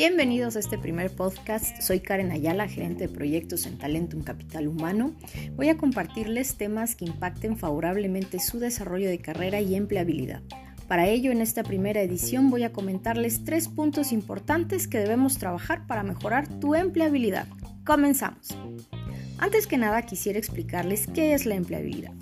Bienvenidos a este primer podcast. Soy Karen Ayala, gerente de proyectos en Talentum Capital Humano. Voy a compartirles temas que impacten favorablemente su desarrollo de carrera y empleabilidad. Para ello, en esta primera edición voy a comentarles tres puntos importantes que debemos trabajar para mejorar tu empleabilidad. Comenzamos. Antes que nada, quisiera explicarles qué es la empleabilidad.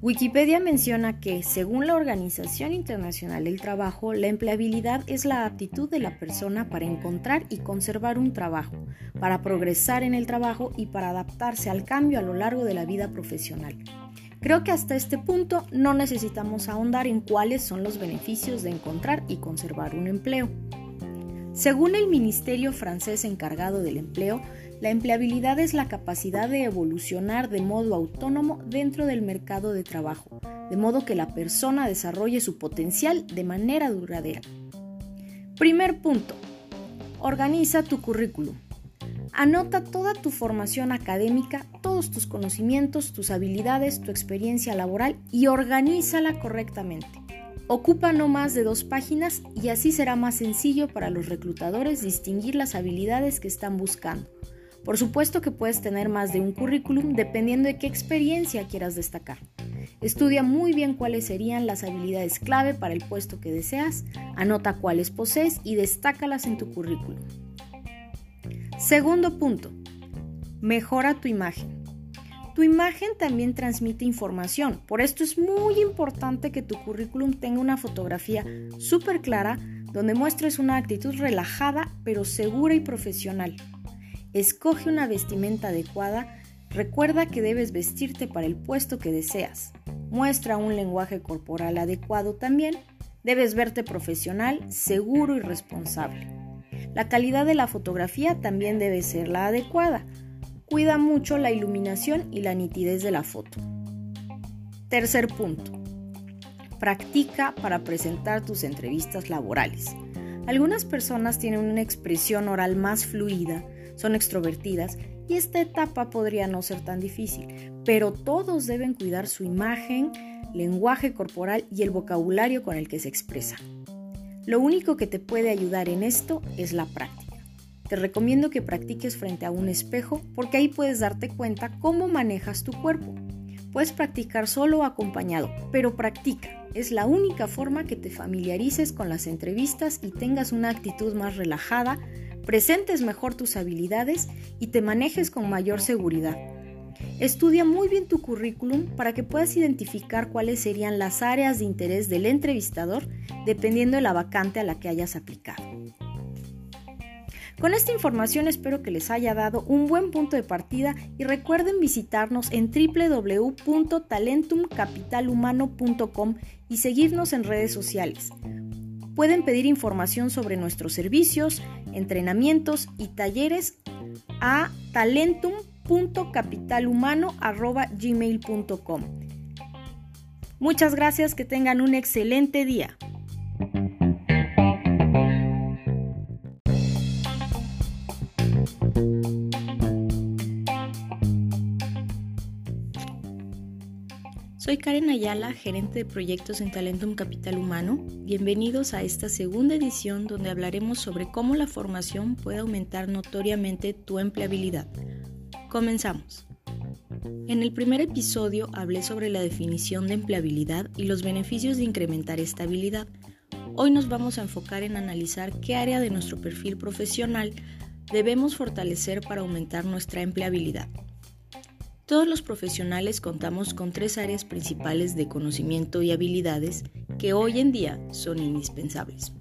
Wikipedia menciona que, según la Organización Internacional del Trabajo, la empleabilidad es la aptitud de la persona para encontrar y conservar un trabajo, para progresar en el trabajo y para adaptarse al cambio a lo largo de la vida profesional. Creo que hasta este punto no necesitamos ahondar en cuáles son los beneficios de encontrar y conservar un empleo. Según el Ministerio francés encargado del empleo, la empleabilidad es la capacidad de evolucionar de modo autónomo dentro del mercado de trabajo, de modo que la persona desarrolle su potencial de manera duradera. Primer punto. Organiza tu currículum. Anota toda tu formación académica, todos tus conocimientos, tus habilidades, tu experiencia laboral y organízala correctamente. Ocupa no más de dos páginas y así será más sencillo para los reclutadores distinguir las habilidades que están buscando. Por supuesto que puedes tener más de un currículum dependiendo de qué experiencia quieras destacar. Estudia muy bien cuáles serían las habilidades clave para el puesto que deseas, anota cuáles posees y destácalas en tu currículum. Segundo punto, mejora tu imagen. Tu imagen también transmite información, por esto es muy importante que tu currículum tenga una fotografía súper clara donde muestres una actitud relajada pero segura y profesional. Escoge una vestimenta adecuada. Recuerda que debes vestirte para el puesto que deseas. Muestra un lenguaje corporal adecuado también. Debes verte profesional, seguro y responsable. La calidad de la fotografía también debe ser la adecuada. Cuida mucho la iluminación y la nitidez de la foto. Tercer punto. Practica para presentar tus entrevistas laborales. Algunas personas tienen una expresión oral más fluida, son extrovertidas y esta etapa podría no ser tan difícil, pero todos deben cuidar su imagen, lenguaje corporal y el vocabulario con el que se expresa. Lo único que te puede ayudar en esto es la práctica. Te recomiendo que practiques frente a un espejo porque ahí puedes darte cuenta cómo manejas tu cuerpo. Puedes practicar solo o acompañado, pero practica. Es la única forma que te familiarices con las entrevistas y tengas una actitud más relajada, presentes mejor tus habilidades y te manejes con mayor seguridad. Estudia muy bien tu currículum para que puedas identificar cuáles serían las áreas de interés del entrevistador dependiendo de la vacante a la que hayas aplicado. Con esta información espero que les haya dado un buen punto de partida y recuerden visitarnos en www.talentumcapitalhumano.com y seguirnos en redes sociales. Pueden pedir información sobre nuestros servicios, entrenamientos y talleres a talentum.capitalhumano.gmail.com. Muchas gracias, que tengan un excelente día. Soy Karen Ayala, gerente de proyectos en Talentum Capital Humano. Bienvenidos a esta segunda edición donde hablaremos sobre cómo la formación puede aumentar notoriamente tu empleabilidad. Comenzamos. En el primer episodio hablé sobre la definición de empleabilidad y los beneficios de incrementar esta habilidad. Hoy nos vamos a enfocar en analizar qué área de nuestro perfil profesional debemos fortalecer para aumentar nuestra empleabilidad. Todos los profesionales contamos con tres áreas principales de conocimiento y habilidades que hoy en día son indispensables.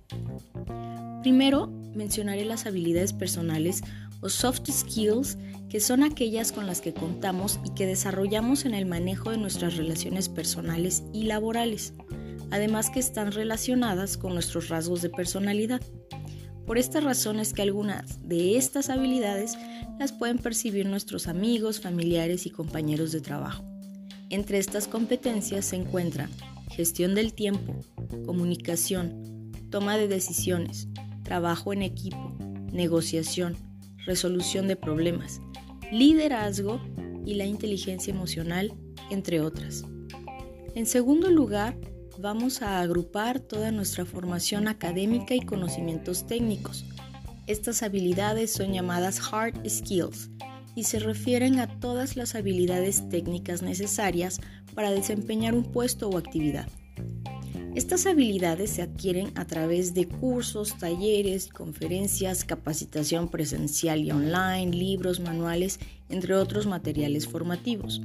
Primero, mencionaré las habilidades personales o soft skills, que son aquellas con las que contamos y que desarrollamos en el manejo de nuestras relaciones personales y laborales, además que están relacionadas con nuestros rasgos de personalidad. Por esta razón es que algunas de estas habilidades las pueden percibir nuestros amigos, familiares y compañeros de trabajo. Entre estas competencias se encuentran gestión del tiempo, comunicación, toma de decisiones, trabajo en equipo, negociación, resolución de problemas, liderazgo y la inteligencia emocional, entre otras. En segundo lugar, vamos a agrupar toda nuestra formación académica y conocimientos técnicos. Estas habilidades son llamadas hard skills y se refieren a todas las habilidades técnicas necesarias para desempeñar un puesto o actividad. Estas habilidades se adquieren a través de cursos, talleres, conferencias, capacitación presencial y online, libros, manuales, entre otros materiales formativos.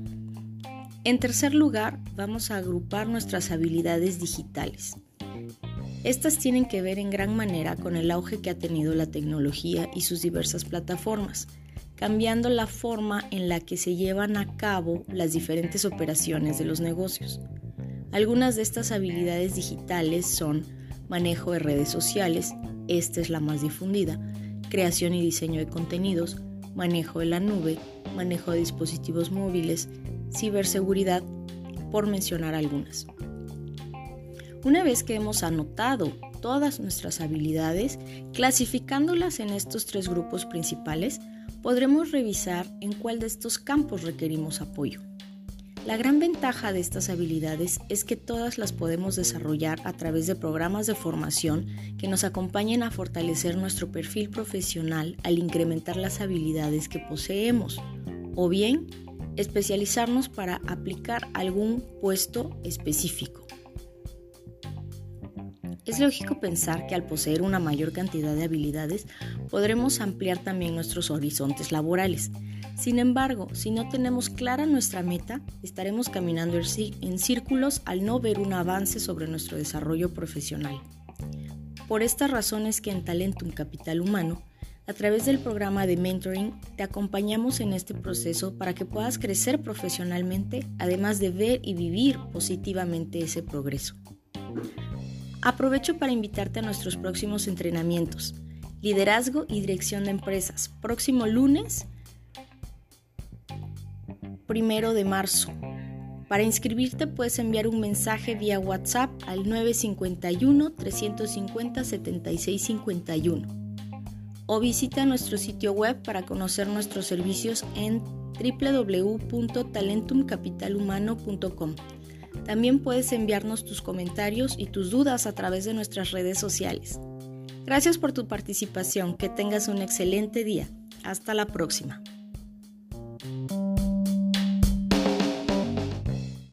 En tercer lugar, vamos a agrupar nuestras habilidades digitales. Estas tienen que ver en gran manera con el auge que ha tenido la tecnología y sus diversas plataformas cambiando la forma en la que se llevan a cabo las diferentes operaciones de los negocios. Algunas de estas habilidades digitales son manejo de redes sociales, esta es la más difundida, creación y diseño de contenidos, manejo de la nube, manejo de dispositivos móviles, ciberseguridad, por mencionar algunas. Una vez que hemos anotado todas nuestras habilidades, clasificándolas en estos tres grupos principales, podremos revisar en cuál de estos campos requerimos apoyo. La gran ventaja de estas habilidades es que todas las podemos desarrollar a través de programas de formación que nos acompañen a fortalecer nuestro perfil profesional al incrementar las habilidades que poseemos, o bien especializarnos para aplicar algún puesto específico. Es lógico pensar que al poseer una mayor cantidad de habilidades podremos ampliar también nuestros horizontes laborales. Sin embargo, si no tenemos clara nuestra meta, estaremos caminando en círculos al no ver un avance sobre nuestro desarrollo profesional. Por estas razones que en Talentum Capital Humano, a través del programa de mentoring, te acompañamos en este proceso para que puedas crecer profesionalmente, además de ver y vivir positivamente ese progreso. Aprovecho para invitarte a nuestros próximos entrenamientos. Liderazgo y dirección de empresas. Próximo lunes, primero de marzo. Para inscribirte puedes enviar un mensaje vía WhatsApp al 951-350-7651 o visita nuestro sitio web para conocer nuestros servicios en www.talentumcapitalhumano.com. También puedes enviarnos tus comentarios y tus dudas a través de nuestras redes sociales. Gracias por tu participación, que tengas un excelente día. Hasta la próxima.